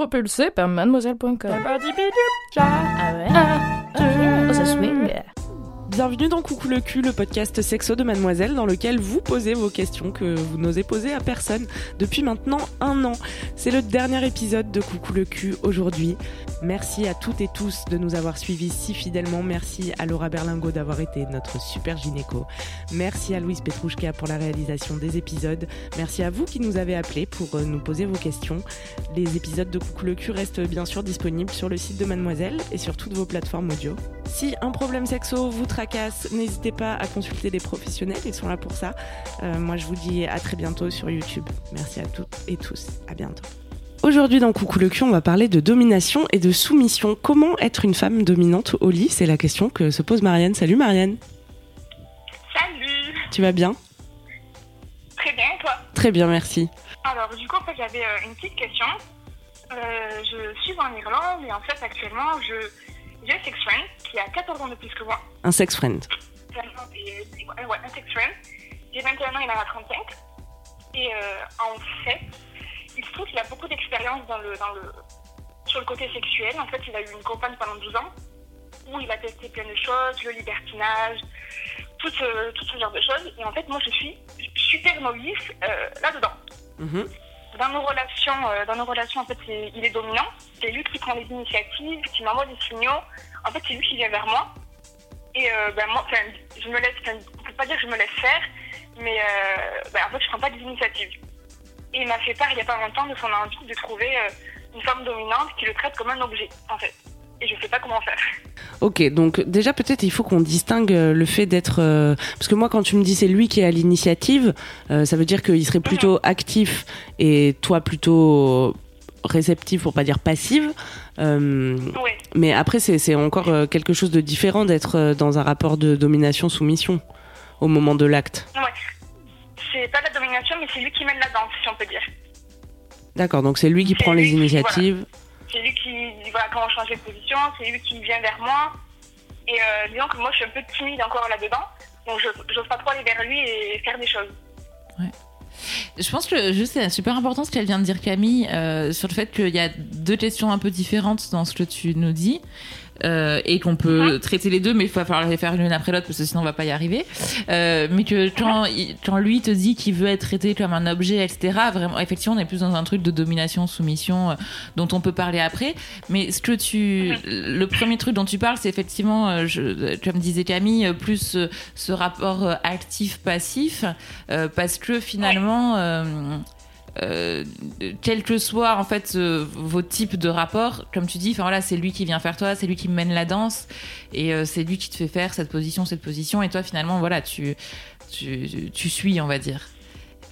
Propulsé par mademoiselle.com. Ah ouais. Oh, ça swing. Bienvenue dans Coucou le cul, le podcast sexo de Mademoiselle dans lequel vous posez vos questions que vous n'osez poser à personne depuis maintenant un an. C'est le dernier épisode de Coucou le cul aujourd'hui. Merci à toutes et tous de nous avoir suivis si fidèlement. Merci à Laura Berlingo d'avoir été notre super gynéco. Merci à Louise Petrouchka pour la réalisation des épisodes. Merci à vous qui nous avez appelés pour euh, nous poser vos questions. Les épisodes de Coucou le cul restent bien sûr disponibles sur le site de Mademoiselle et sur toutes vos plateformes audio. Si un problème sexo vous n'hésitez pas à consulter des professionnels, ils sont là pour ça. Euh, moi je vous dis à très bientôt sur YouTube. Merci à toutes et tous. À bientôt. Aujourd'hui dans Coucou le cul, on va parler de domination et de soumission. Comment être une femme dominante au lit? C'est la question que se pose Marianne. Salut Marianne. Salut Tu vas bien? Très bien, et toi? Très bien, merci. Alors, du coup, en fait, j'avais euh, une petite question. Euh, je suis en Irlande et en fait, actuellement, je un sex friend qui a 14 ans de plus que moi. Un sex friend. Ouais, ouais, un sex friend. J'ai 21 ans, il en a 35. Et euh, en fait, il se trouve qu'il a beaucoup d'expérience dans le, dans le, sur le côté sexuel. En fait, il a eu une compagne pendant 12 ans où il a testé plein de choses, le libertinage, tout ce, tout ce genre de choses. Et en fait, moi, je suis super novice euh, là-dedans. Mhm. Dans nos relations, euh, dans nos relations, en fait, il est dominant. C'est lui qui prend les initiatives, qui m'envoie des signaux. En fait, c'est lui qui vient vers moi. Et euh, ben, moi, je me laisse, on peut pas dire que je me laisse faire, mais euh, ben, en fait, je prends pas des initiatives. Et il m'a fait part il y a pas longtemps de son envie de trouver euh, une femme dominante qui le traite comme un objet, en fait. Et je sais pas comment faire. Ok, donc déjà peut-être il faut qu'on distingue le fait d'être... euh, Parce que moi quand tu me dis c'est lui qui est à l'initiative, euh, ça veut dire qu'il serait plutôt actif et toi plutôt réceptive pour pas dire passive. Euh, Oui. mais après c'est c'est encore euh, quelque chose de différent d'être euh, dans un rapport de domination-soumission au moment de l'acte. Ouais. C'est pas la domination, mais c'est lui qui mène la danse, si on peut dire. D'accord, donc c'est lui qui prend les lui initiatives. C'est lui qui voilà comment changer de position, c'est lui qui vient vers moi. Et euh, disons que moi je suis un peu timide encore là-dedans, donc je n'ose pas trop aller vers lui et faire des choses. Je pense que juste c'est super important ce qu'elle vient de dire Camille euh, sur le fait qu'il y a deux questions un peu différentes dans ce que tu nous dis. Euh, et qu'on peut traiter les deux, mais il va falloir les faire l'une après l'autre parce que sinon on va pas y arriver. Euh, mais que quand, il- quand lui te dit qu'il veut être traité comme un objet, etc., vraiment, effectivement, on est plus dans un truc de domination, soumission, euh, dont on peut parler après. Mais ce que tu, le premier truc dont tu parles, c'est effectivement, je, comme disait Camille, plus ce rapport actif-passif, parce que finalement. Euh, quel que soit en fait euh, vos types de rapports, comme tu dis, enfin voilà, c'est lui qui vient faire toi, c'est lui qui mène la danse et euh, c'est lui qui te fait faire cette position, cette position et toi finalement voilà, tu tu, tu suis, on va dire.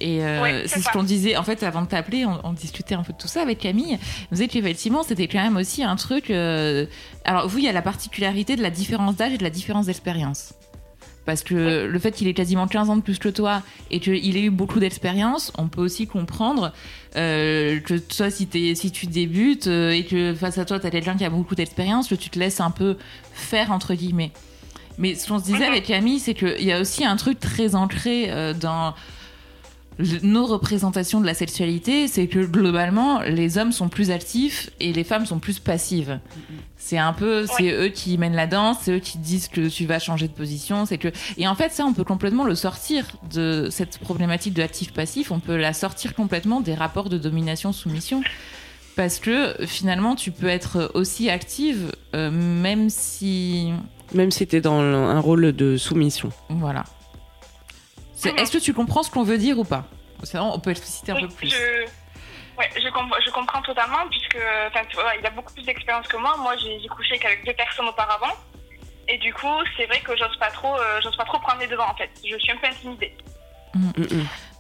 Et euh, Ouais, c'est ce qu'on disait en fait avant de t'appeler, on, on discutait un peu de tout ça avec Camille. On disait qu'effectivement c'était quand même aussi un truc. euh, Alors vous, il y a la particularité de la différence d'âge et de la différence d'expérience. Parce que le fait qu'il ait quasiment 15 ans de plus que toi et qu'il ait eu beaucoup d'expérience, on peut aussi comprendre euh, que toi, si, si tu débutes euh, et que face à toi, tu as quelqu'un qui a beaucoup d'expérience, que tu te laisses un peu faire, entre guillemets. Mais ce qu'on se disait avec Camille, c'est qu'il y a aussi un truc très ancré euh, dans nos représentations de la sexualité, c'est que globalement, les hommes sont plus actifs et les femmes sont plus passives. C'est un peu, c'est eux qui mènent la danse, c'est eux qui disent que tu vas changer de position, c'est que et en fait ça on peut complètement le sortir de cette problématique de actif passif, on peut la sortir complètement des rapports de domination soumission parce que finalement tu peux être aussi active euh, même si Même si t'es dans un rôle de soumission. voilà. C'est- Est-ce que tu comprends ce qu'on veut dire ou pas Sinon, on peut expliciter un Oui, peu plus. Je, ouais, je, com- je comprends totalement, puisque il a beaucoup plus d'expérience que moi. Moi, j'ai j'ai couché qu'avec deux personnes auparavant. Et du coup, c'est vrai que j'ose pas trop, euh, j'ose pas trop prendre les devants en fait. Je suis un peu intimidée.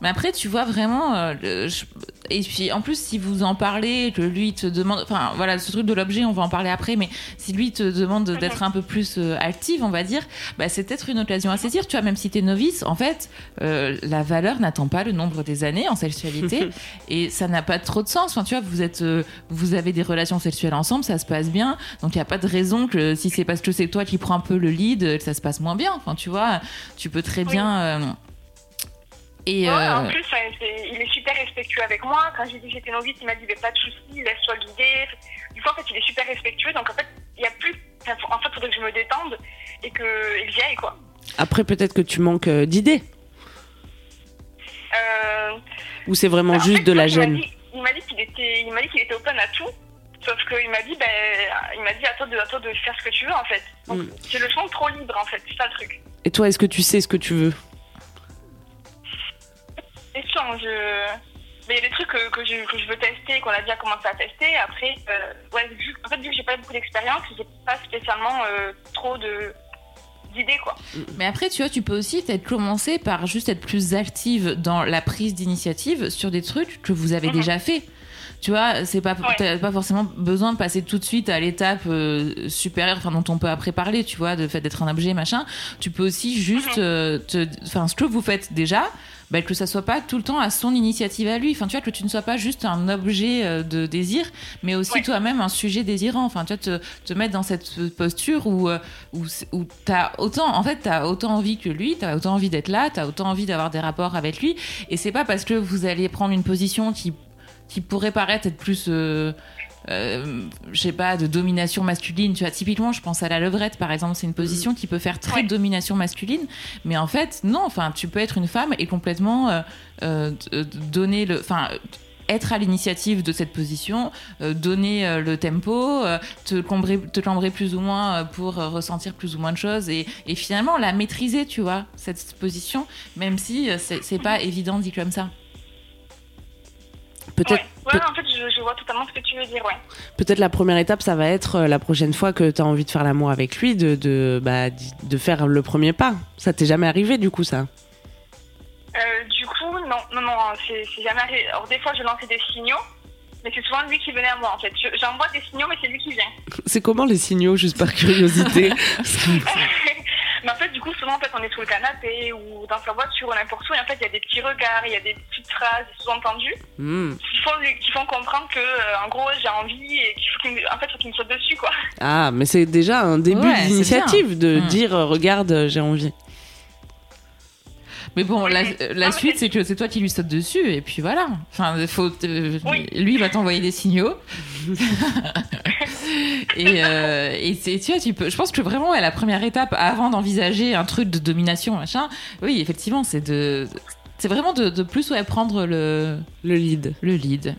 Mais après, tu vois vraiment. euh, le- je- Et puis en plus, si vous en parlez, que lui te demande. Enfin voilà, ce truc de l'objet, on va en parler après, mais si lui te demande d'être un peu plus euh, active, on va dire, bah, c'est peut-être une occasion à saisir. Tu vois, même si t'es novice, en fait, euh, la valeur n'attend pas le nombre des années en sexualité et ça n'a pas trop de sens. Enfin, tu vois, vous êtes. vous avez des relations sexuelles ensemble, ça se passe bien, donc il n'y a pas de raison que si c'est parce que c'est toi qui prends un peu le lead, que ça se passe moins bien. Enfin, tu vois, tu peux très bien. Et Ouais, euh, En plus, il est super respectueux avec moi. Quand j'ai dit que j'étais novice, il m'a dit mais pas de soucis, laisse-toi guider. Du coup, en fait, il est super respectueux. Donc, en fait, il y a plus. En fait, il faudrait que je me détende et qu'il aille, quoi. Après, peut-être que tu manques euh, d'idées. Euh, Ou c'est vraiment bah, en juste fait, de la gêne. Il m'a dit qu'il était, il m'a dit qu'il était open à tout. Sauf qu'il m'a dit, ben, il m'a dit à toi de, à toi de faire ce que tu veux, en fait. Donc, Mm. je le sens trop libre, en fait. C'est ça le truc. Et toi, est-ce que tu sais ce que tu veux? Hein, je. Mais il y a des trucs que, que, je, que je veux tester, qu'on a déjà commencé à tester. Après, euh, ouais, vu, en fait, vu que j'ai pas beaucoup d'expérience, j'ai pas spécialement euh, trop de d'idées, quoi. Mais après, tu vois, tu peux aussi peut-être commencer par juste être plus active dans la prise d'initiative sur des trucs que vous avez Mhm. déjà fait. Tu vois, c'est pas, Ouais. pas forcément besoin de passer tout de suite à l'étape euh, supérieure, enfin dont on peut après parler, tu vois, de fait d'être un objet, machin. Tu peux aussi juste, Mhm. euh, enfin, ce que vous faites déjà, bah, que ça soit pas tout le temps à son initiative à lui. Enfin, tu vois, que tu ne sois pas juste un objet euh, de désir, mais aussi Ouais. toi-même un sujet désirant. Enfin, tu vois, te, te mettre dans cette posture où, euh, où, où t'as autant, en fait, t'as autant envie que lui, t'as autant envie d'être là, t'as autant envie d'avoir des rapports avec lui. Et c'est pas parce que vous allez prendre une position qui, qui pourrait paraître être plus, euh, euh, je sais pas, de domination masculine. Tu vois, typiquement, je pense à la levrette, par exemple, c'est une position qui peut faire très Ouais. domination masculine. Mais en fait, non, enfin, tu peux être une femme et complètement euh, euh, donner le, enfin, être à l'initiative de cette position, euh, donner euh, le tempo, euh, te, cambrer, te cambrer plus ou moins pour ressentir plus ou moins de choses et, et finalement la maîtriser, tu vois, cette position, même si c'est pas évident dit comme ça. Peut-être Ouais, ouais en fait, je, je vois totalement ce que tu veux dire, ouais. peut-être la première étape, ça va être euh, la prochaine fois que tu as envie de faire l'amour avec lui, de, de, bah, de faire le premier pas. Ça t'est jamais arrivé, du coup, ça? Euh, du coup, non, non, non, c'est jamais arrivé. Alors, des fois, je lançais des signaux, mais c'est souvent lui qui venait à moi, en fait. Je- J'envoie des signaux, mais c'est lui qui vient. C'est comment les signaux, juste par curiosité? mais en fait, du coup, souvent, en fait, on est sous le canapé ou dans sa voiture ou n'importe où, et en fait, il y a des petits regards, il y a des petites phrases, des sous-entendus Hmm. qui font, lui- qui font comprendre que, euh, en gros, j'ai envie et qu'il faut qu'il me, en fait, faut qu'il me saute dessus, quoi. Ah, mais c'est déjà un début Ouais, d'initiative de. Hmm. dire euh, regarde, euh, j'ai envie. Mais bon, la, Oui. la mais suite, c'est- que c'est toi qui lui sautes dessus, et puis voilà. Enfin, faut, euh, Oui. lui, il va t'envoyer des signaux. et euh, et c'est, tu vois, tu peux. Je pense que vraiment, ouais, la première étape avant d'envisager un truc de domination, machin. Oui, effectivement, c'est de, c'est vraiment de, de plus ouais, prendre le, Le lead. le lead.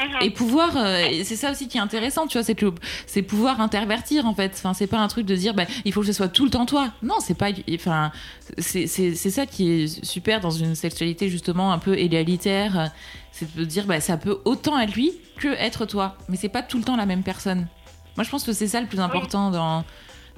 Mhm. Et pouvoir, euh, c'est ça aussi qui est intéressant, tu vois, c'est que c'est pouvoir intervertir en fait. Enfin, c'est pas un truc de dire, bah, il faut que ce soit tout le temps toi. Non, c'est pas, enfin, c'est ça qui est super dans une sexualité justement un peu égalitaire, c'est de dire, bah, ça peut autant être lui que être toi, mais c'est pas tout le temps la même personne. Moi, je pense que c'est ça le plus important dans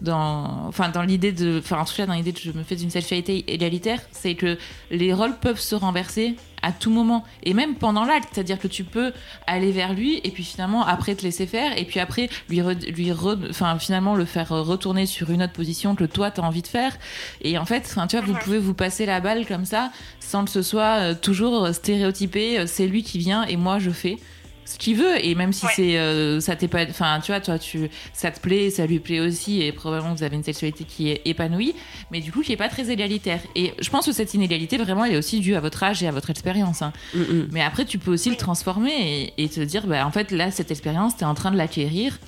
dans enfin dans l'idée de enfin en tout cas dans l'idée que je me fais d'une sexualité égalitaire c'est que les rôles peuvent se renverser à tout moment. Et même pendant l'acte c'est-à-dire que tu peux aller vers lui et puis finalement après te laisser faire et puis après lui re- lui re- enfin finalement le faire retourner sur une autre position que toi t'as envie de faire. Et en fait enfin tu vois vous pouvez vous passer la balle comme ça sans que ce soit euh, toujours stéréotypé euh, c'est lui qui vient et moi je fais ce qu'il veut et même si Ouais. c'est euh, ça t'est pas enfin tu vois toi tu ça te plaît ça lui plaît aussi et probablement vous avez une sexualité qui est épanouie mais du coup qui est pas très égalitaire et je pense que cette inégalité vraiment elle est aussi due à votre âge et à votre expérience hein. Mm, mm. mais après tu peux aussi le transformer et, et te dire bah en fait là cette expérience t'es en train de l'acquérir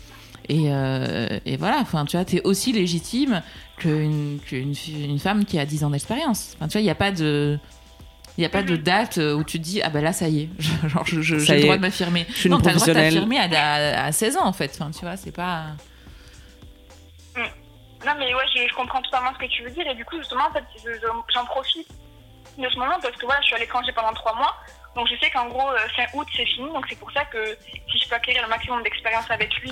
et, euh, et voilà enfin tu vois t'es aussi légitime qu'une fi- une femme qui a 10 ans d'expérience enfin tu vois il y a pas de il n'y a pas de date euh, où tu te dis ah bah là ça y est genre j'ai le droit est, de m'affirmer non t'as le droit de t'affirmer à, à, à 16 ans en fait enfin tu vois c'est pas Non, mais ouais, je, je comprends totalement ce que tu veux dire. Et du coup, justement, en fait, je- je- j'en profite de ce moment parce que voilà, je suis à l'étranger pendant trois mois. Donc, je sais qu'en gros, euh, fin août, c'est fini. Donc, c'est pour ça que si je peux acquérir le maximum d'expérience avec lui,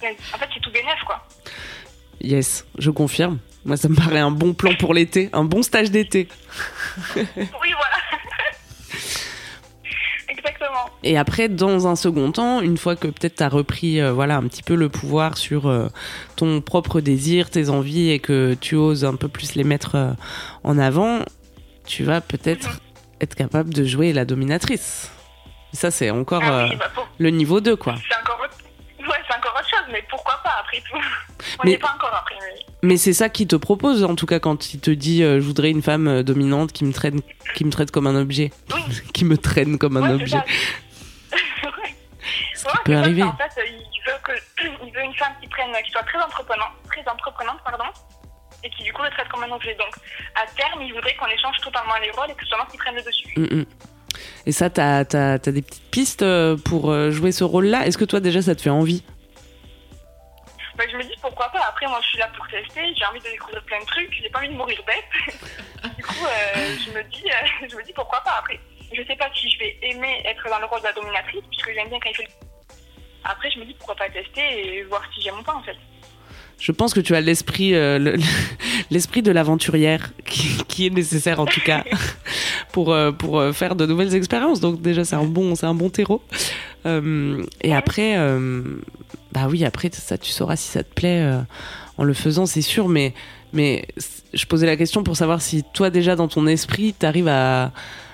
ben, en fait, c'est tout bénef, quoi. Yes, je confirme. Moi, ça me paraît un bon plan pour l'été, un bon stage d'été. Oui, voilà. Exactement. Et après, dans un second temps, une fois que peut-être tu as repris euh, voilà, un petit peu le pouvoir sur euh, ton propre désir, tes envies, et que tu oses un peu plus les mettre euh, en avant, tu vas peut-être Mhm. être capable de jouer la dominatrice. Ça, c'est encore Ah oui, bah, pour- le niveau 2, quoi. c'est encore autre... Ouais, c'est encore autre chose, mais pourquoi après tout On Mais- n'y est pas encore après, mais... Mais c'est ça qu'il te propose, en tout cas, quand il te dit euh, je voudrais une femme euh, dominante qui me traîne, qui me traite comme un objet, Oui. qui me traîne comme un Ouais, objet. Ce Ouais, qui peut c'est ça, arriver. En fait, il veut, que... il veut une femme qui, prenne... qui soit très entreprenante, très entreprenante pardon, et qui du coup le traite comme un objet. Donc, à terme, il voudrait qu'on échange totalement les rôles et que ce soit moi qui prenne le dessus. Mm, mm. Et ça, t'as as, des petites pistes euh, pour euh, jouer ce rôle-là? Est-ce que toi, déjà, ça te fait envie? Après, moi, je suis là pour tester. J'ai envie de découvrir plein de trucs. J'ai pas envie de mourir bête. du coup, euh, je me dis, euh, je me dis pourquoi pas. Après, je sais pas si je vais aimer être dans le rôle de la dominatrice, puisque j'aime bien quand il fait. Après, je me dis pourquoi pas tester et voir si j'aime ou pas en fait. Je pense que tu as l'esprit euh, le- l'esprit de l'aventurière qui, qui est nécessaire, en tout cas, pour, pour faire de nouvelles expériences. Donc, déjà, c'est un, bon, c'est un bon terreau. Euh, et après, euh, bah oui, après, ça, tu sauras si ça te plaît euh, en le faisant, c'est sûr. Mais, mais je posais la question pour savoir si toi, déjà, dans ton esprit, tu arrives à,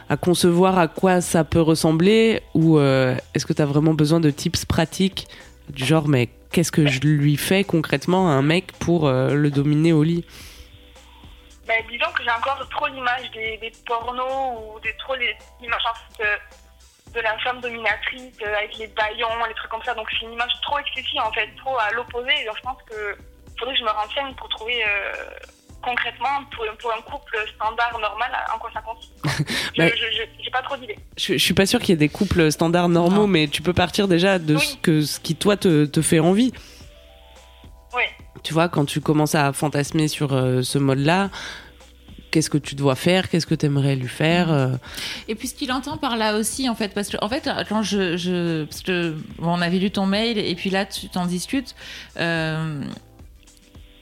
à concevoir à quoi ça peut ressembler ou euh, est-ce que tu as vraiment besoin de tips pratiques du genre, mais qu'est-ce que je lui fais concrètement à un mec pour euh, le dominer au lit? Bah, disons que j'ai encore trop l'image des, pornos ou des, trop les- euh, de la femme dominatrice euh, avec les baillons, les trucs comme ça. Donc c'est une image trop excessive en fait, trop à l'opposé. Et donc je pense que faudrait que je me renseigne pour trouver euh, concrètement pour, pour un couple standard normal en quoi ça consiste. Je Bah- je- j'ai pas trop d'idées. je, je suis pas sûre qu'il y ait des couples standards normaux, Non. mais tu peux partir déjà de ce, que, ce qui toi te, te fait envie. Oui. Tu vois, quand tu commences à fantasmer sur euh, ce mode-là, qu'est-ce que tu dois faire? Qu'est-ce que tu aimerais lui faire? Euh, Et puis ce qu'il entend par là aussi, en fait, parce que en fait, quand je, je parce que bon, on avait lu ton mail et puis là tu t'en discutes. euh,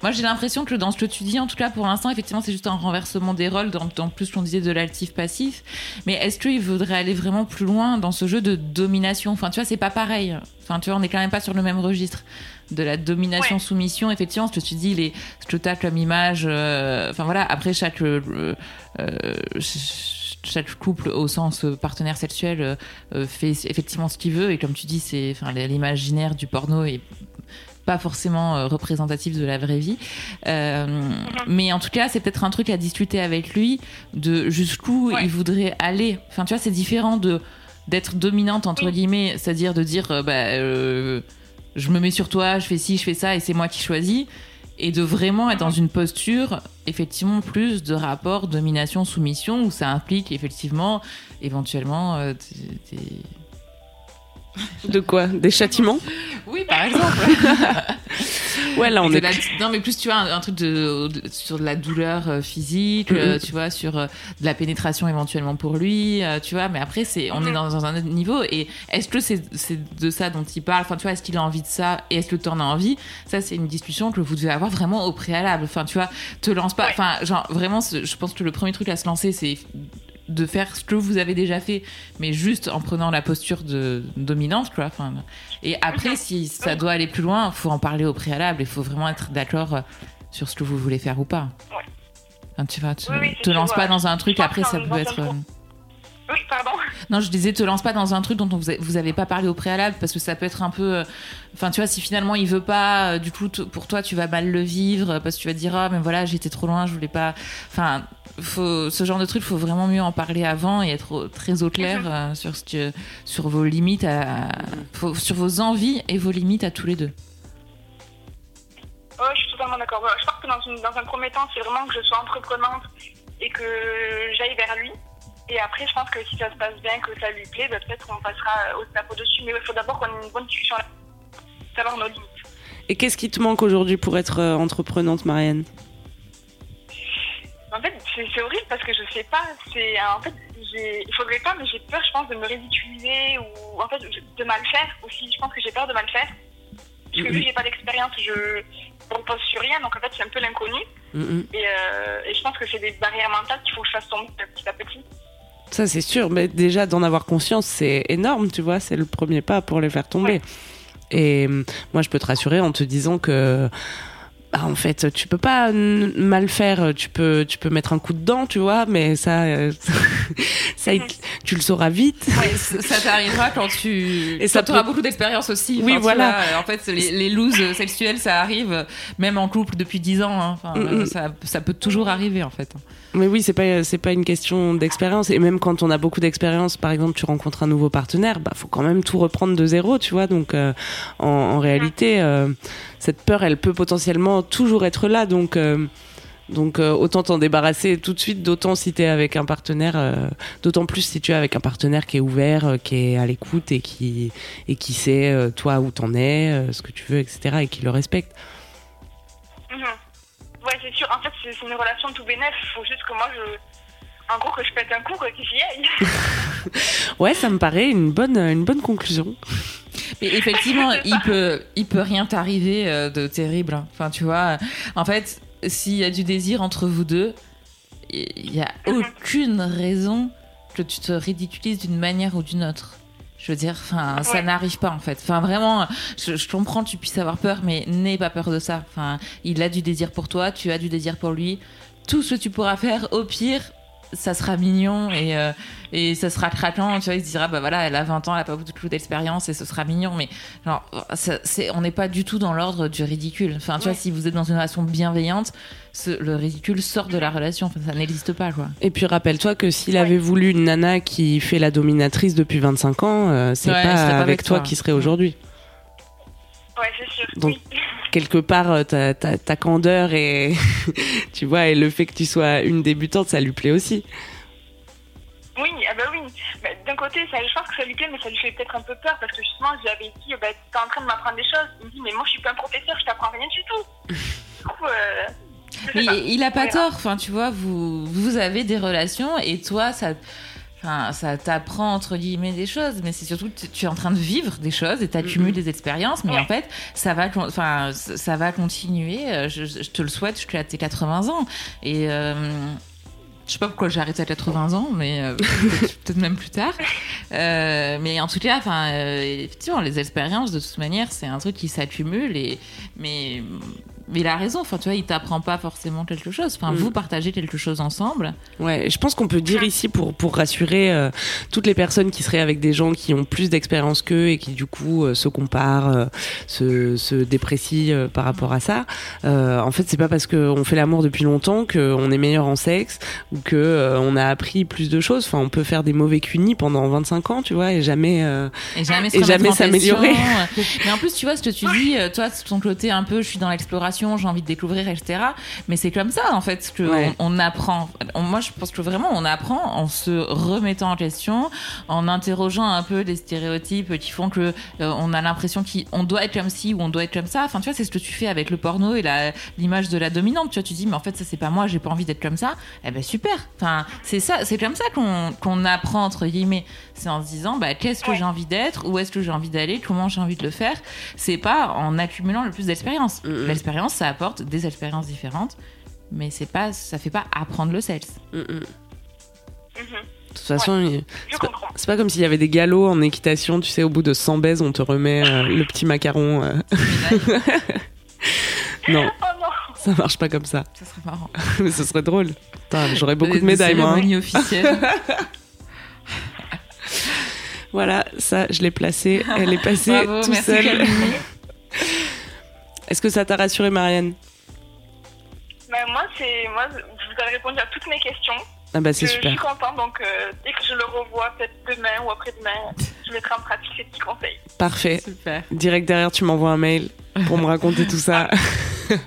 moi, j'ai l'impression que dans ce que tu dis, en tout cas pour l'instant, effectivement, c'est juste un renversement des rôles, dans, dans plus qu'on disait de l'altif passif. Mais est-ce qu'il voudrait aller vraiment plus loin dans ce jeu de domination? Enfin, tu vois, c'est pas pareil. Enfin, tu vois, on est quand même pas sur le même registre de la domination-soumission. Effectivement, ce que tu dis, les, ce que t'as comme image. euh, Enfin voilà, après chaque euh, euh, ch- chaque couple au sens partenaire sexuel euh, fait effectivement ce qu'il veut et comme tu dis, c'est enfin l'imaginaire du porno est pas forcément euh, représentatif de la vraie vie. Euh, mais en tout cas, c'est peut-être un truc à discuter avec lui de jusqu'où Ouais. il voudrait aller. Enfin, tu vois, c'est différent de d'être dominante entre guillemets, c'est-à-dire de dire euh, bah euh, je me mets sur toi, je fais ci, je fais ça et c'est moi qui choisis et de vraiment être dans une posture effectivement plus de rapport domination soumission où ça implique effectivement éventuellement euh, des- des- De quoi? Des châtiments? Oui par exemple Ouais, là, on est. la- non mais plus tu vois un, un truc de, de- sur de la douleur euh, physique euh, Mhm. tu vois sur euh, de la pénétration éventuellement pour lui tu vois mais après c'est on est Mhm. dans, dans un autre niveau et est-ce que c'est de ça dont il parle? Enfin tu vois est-ce qu'il a envie de ça et est-ce que tu en as envie? Ça c'est une discussion que vous devez avoir vraiment au préalable. Enfin tu vois te lance pas. Enfin genre vraiment je pense que le premier truc à se lancer c'est de faire ce que vous avez déjà fait, mais juste en prenant la posture de dominante, quoi. Enfin, et après, si ça doit aller plus loin, faut en parler au préalable. Il faut vraiment être d'accord euh, sur ce que vous voulez faire ou pas. Ouais. Enfin, tu vois, te, Oui, oui, c'est te lance pas dans un truc. Après, ça peut être. euh, pro- Oui, pardon. Non, je disais, te lance pas dans un truc dont on vous, a- vous avez pas parlé au préalable parce que ça peut être un peu. euh, Enfin, tu vois, si finalement il veut pas, euh, du coup, pour toi, tu vas mal le vivre parce que tu vas te dire, ah, mais voilà, j'étais trop loin, je voulais pas. Enfin, faut, ce genre de truc, faut vraiment mieux en parler avant et être au- très au clair euh, sur, ce que, sur vos limites, à, faut- sur vos envies et vos limites à tous les deux. Ouais, je suis totalement d'accord. Je pense que dans, une- dans un premier temps, c'est vraiment que je sois entreprenante et que j'aille vers lui. Et après, je pense que si ça se passe bien, que ça lui plaît, bah, peut-être qu'on passera au step au-dessus. Mais il faut d'abord qu'on ait une bonne discussion savoir nos limites. Et qu'est-ce qui te manque aujourd'hui pour être euh, entreprenante, Marianne? En fait, c'est horrible parce que je sais pas. C'est en fait, il faudrait pas, mais j'ai peur, je pense, de me ridiculiser ou en fait de mal faire aussi. Je pense que j'ai peur de mal faire. Parce que vu que j'ai pas d'expérience, je ne repose sur rien, donc en fait, c'est un peu l'inconnu. Mm. Et, euh, et je pense que c'est des barrières mentales qu'il faut que je fasse tomber petit à petit. Ça, c'est sûr. Mais déjà, d'en avoir conscience, c'est énorme, tu vois. C'est le premier pas pour les faire tomber. Et euh, moi, je peux te rassurer en te disant que. bah, en fait, tu peux pas mal faire. Tu peux, tu peux mettre un coup de dent, tu vois, mais ça, euh, ça, tu le sauras vite. Ouais, ça t'arrivera quand tu Et ça quand peut- beaucoup d'expérience aussi. Oui, Enfin, voilà. vois, euh, en fait, les, les looses sexuelles, ça arrive même en couple depuis 10 ans. hein. Enfin, Mm, mm. ça, ça peut toujours arriver en fait. Mais oui, c'est pas c'est pas une question d'expérience et même quand on a beaucoup d'expérience, par exemple, tu rencontres un nouveau partenaire, bah faut quand même tout reprendre de zéro, tu vois. Donc euh, en, en réalité, euh, cette peur, elle peut potentiellement toujours être là. Donc euh, donc euh, autant t'en débarrasser tout de suite, d'autant si t'es avec un partenaire, euh, d'autant plus si tu es avec un partenaire qui est ouvert, euh, qui est à l'écoute et qui et qui sait euh, toi où t'en es, euh, ce que tu veux, etc. et qui le respecte. Mhm. Ouais, c'est sûr. En fait, c'est une relation tout bénef. Il faut juste que moi, je. En gros, que je pète un coup, quoi, que j'y aille. Ouais, ça me paraît une bonne une bonne conclusion. Mais effectivement, il peut, il peut rien t'arriver euh, de terrible. hein. Enfin, tu vois, en fait, s'il y a du désir entre vous deux, il y a aucune raison que tu te ridiculises d'une manière ou d'une autre. Je veux dire, enfin, ça n'arrive pas en fait. Enfin, vraiment, je, je comprends que tu puisses avoir peur, mais n'aie pas peur de ça. Enfin, il a du désir pour toi, tu as du désir pour lui. Tout ce que tu pourras faire, au pire, ça sera mignon et, euh, et ça sera craquant. Tu vois, il se dira, bah voilà, elle a 20 ans, elle a pas beaucoup d'expérience et ce sera mignon. Mais genre, ça, on n'est pas du tout dans l'ordre du ridicule. Enfin, tu vois, si vous êtes dans une relation bienveillante, ce- le ridicule sort de la relation. Enfin, ça n'existe pas, quoi. Et puis rappelle-toi que s'il avait voulu une nana qui fait la dominatrice depuis 25 ans, euh, c'est Ouais, pas, avec avec toi toi. qu'il serait aujourd'hui. Ouais, c'est sûr. Donc- Oui. Quelque part, euh, ta, ta, ta candeur et tu vois, et le fait que tu sois une débutante, ça lui plaît aussi. Oui, ah bah oui. Bah, D'un côté, ça, je pense que ça lui plaît, mais ça lui fait peut-être un peu peur parce que justement, j'avais dit, bah, t'es en train de m'apprendre des choses. Il me dit, mais moi, je suis pas un professeur, je t'apprends rien du tout. Du coup, euh, je Mais il a pas tort. Enfin, tu vois, vous, vous avez des relations et toi, ça. Enfin, ça t'apprend entre guillemets des choses, mais c'est surtout que tu- es en train de vivre des choses et tu accumules des expériences. Mais Ouais. en fait, ça va, enfin, ça va continuer. Euh, Je, je te le souhaite jusqu'à tes 80 ans. Et euh, je sais pas pourquoi j'ai arrêté à 80 ans, mais euh, peut-être même plus tard. Euh, mais en tout cas, enfin, effectivement, les expériences de toute manière, c'est un truc qui s'accumule. Et mais mais il a raison. Enfin, tu vois, il t'apprend pas forcément quelque chose. Enfin, Mm. vous partagez quelque chose ensemble. Ouais, je pense qu'on peut dire ici pour pour rassurer euh, toutes les personnes qui seraient avec des gens qui ont plus d'expérience qu'eux et qui du coup euh, se comparent, euh, se se déprécient par rapport à ça. En fait, c'est pas parce qu'on fait l'amour depuis longtemps qu'on est meilleur en sexe ou que on a appris plus de choses. Enfin, on peut faire des mauvais cunis pendant 25 ans, tu vois, et jamais. Et jamais, s'améliorer. Mais en plus, tu vois, ce que tu dis, toi, ton côté, un peu, je suis dans l'exploration, j'ai envie de découvrir, etc. Mais c'est comme ça, en fait, que Ouais. on, on apprend. On- moi, je pense que vraiment, on apprend en se remettant en question, en interrogeant un peu les stéréotypes qui font que euh, on a l'impression qu'on doit être comme ci ou on doit être comme ça. Enfin, tu vois, c'est ce que tu fais avec le porno et l'image de la dominante. Tu vois, tu dis, mais en fait, ça, c'est pas moi, j'ai pas envie d'être comme ça. Eh ben, super. Enfin, c'est ça, c'est comme ça qu'on qu'on apprend, entre guillemets. C'est en se disant, bah, qu'est-ce que j'ai envie d'être, où est-ce que j'ai envie d'aller, comment j'ai envie de le faire? C'est pas en accumulant le plus d'expérience. Mhm. Ça apporte des expériences différentes, mais c'est pas, ça fait pas apprendre le sexe. mm, mm. Mhm. De toute façon, c'est pas comme s'il y avait des galops en équitation, tu sais, au bout de 100 baises, on te remet euh, le petit macaron. euh. non, Oh non ça marche pas comme ça. Ça serait marrant. Mais ce serait drôle. J'aurais beaucoup de médailles, moi. hein. officielles. Voilà, ça, je l'ai placé. Elle est passée Bravo, tout merci seule. Est-ce que ça t'a rassuré, Marianne? Bah, Moi, c'est moi, je vous ai répondu à toutes mes questions. Ah bah c'est je, je super. suis contente, donc euh, dès que je le revois, peut-être demain ou après-demain, je mettrai en pratique ces petits conseils. Parfait. Super. Direct derrière, tu m'envoies un mail pour me raconter tout ça. Pas de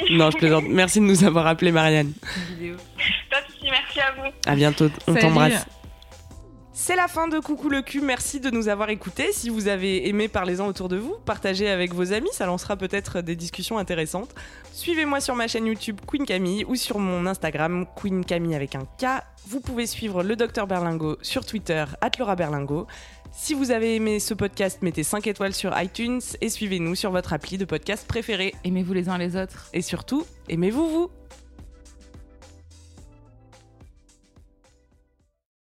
soucis. non, je plaisante. Merci de nous avoir appelé, Marianne. Pas de soucis, merci à vous. À bientôt. On t'embrasse. C'est la fin de Coucou le cul, merci de nous avoir écoutés. Si vous avez aimé, parlez-en autour de vous, partagez avec vos amis, ça lancera peut-être des discussions intéressantes. Suivez-moi sur ma chaîne YouTube Queen Camille ou sur mon Instagram Queen Camille avec un K. Vous pouvez suivre le docteur Berlingo sur Twitter, Laura Berlingo. Si vous avez aimé ce podcast, mettez 5 étoiles sur iTunes et suivez-nous sur votre appli de podcast préféré. Aimez-vous les uns les autres. Et surtout, aimez-vous vous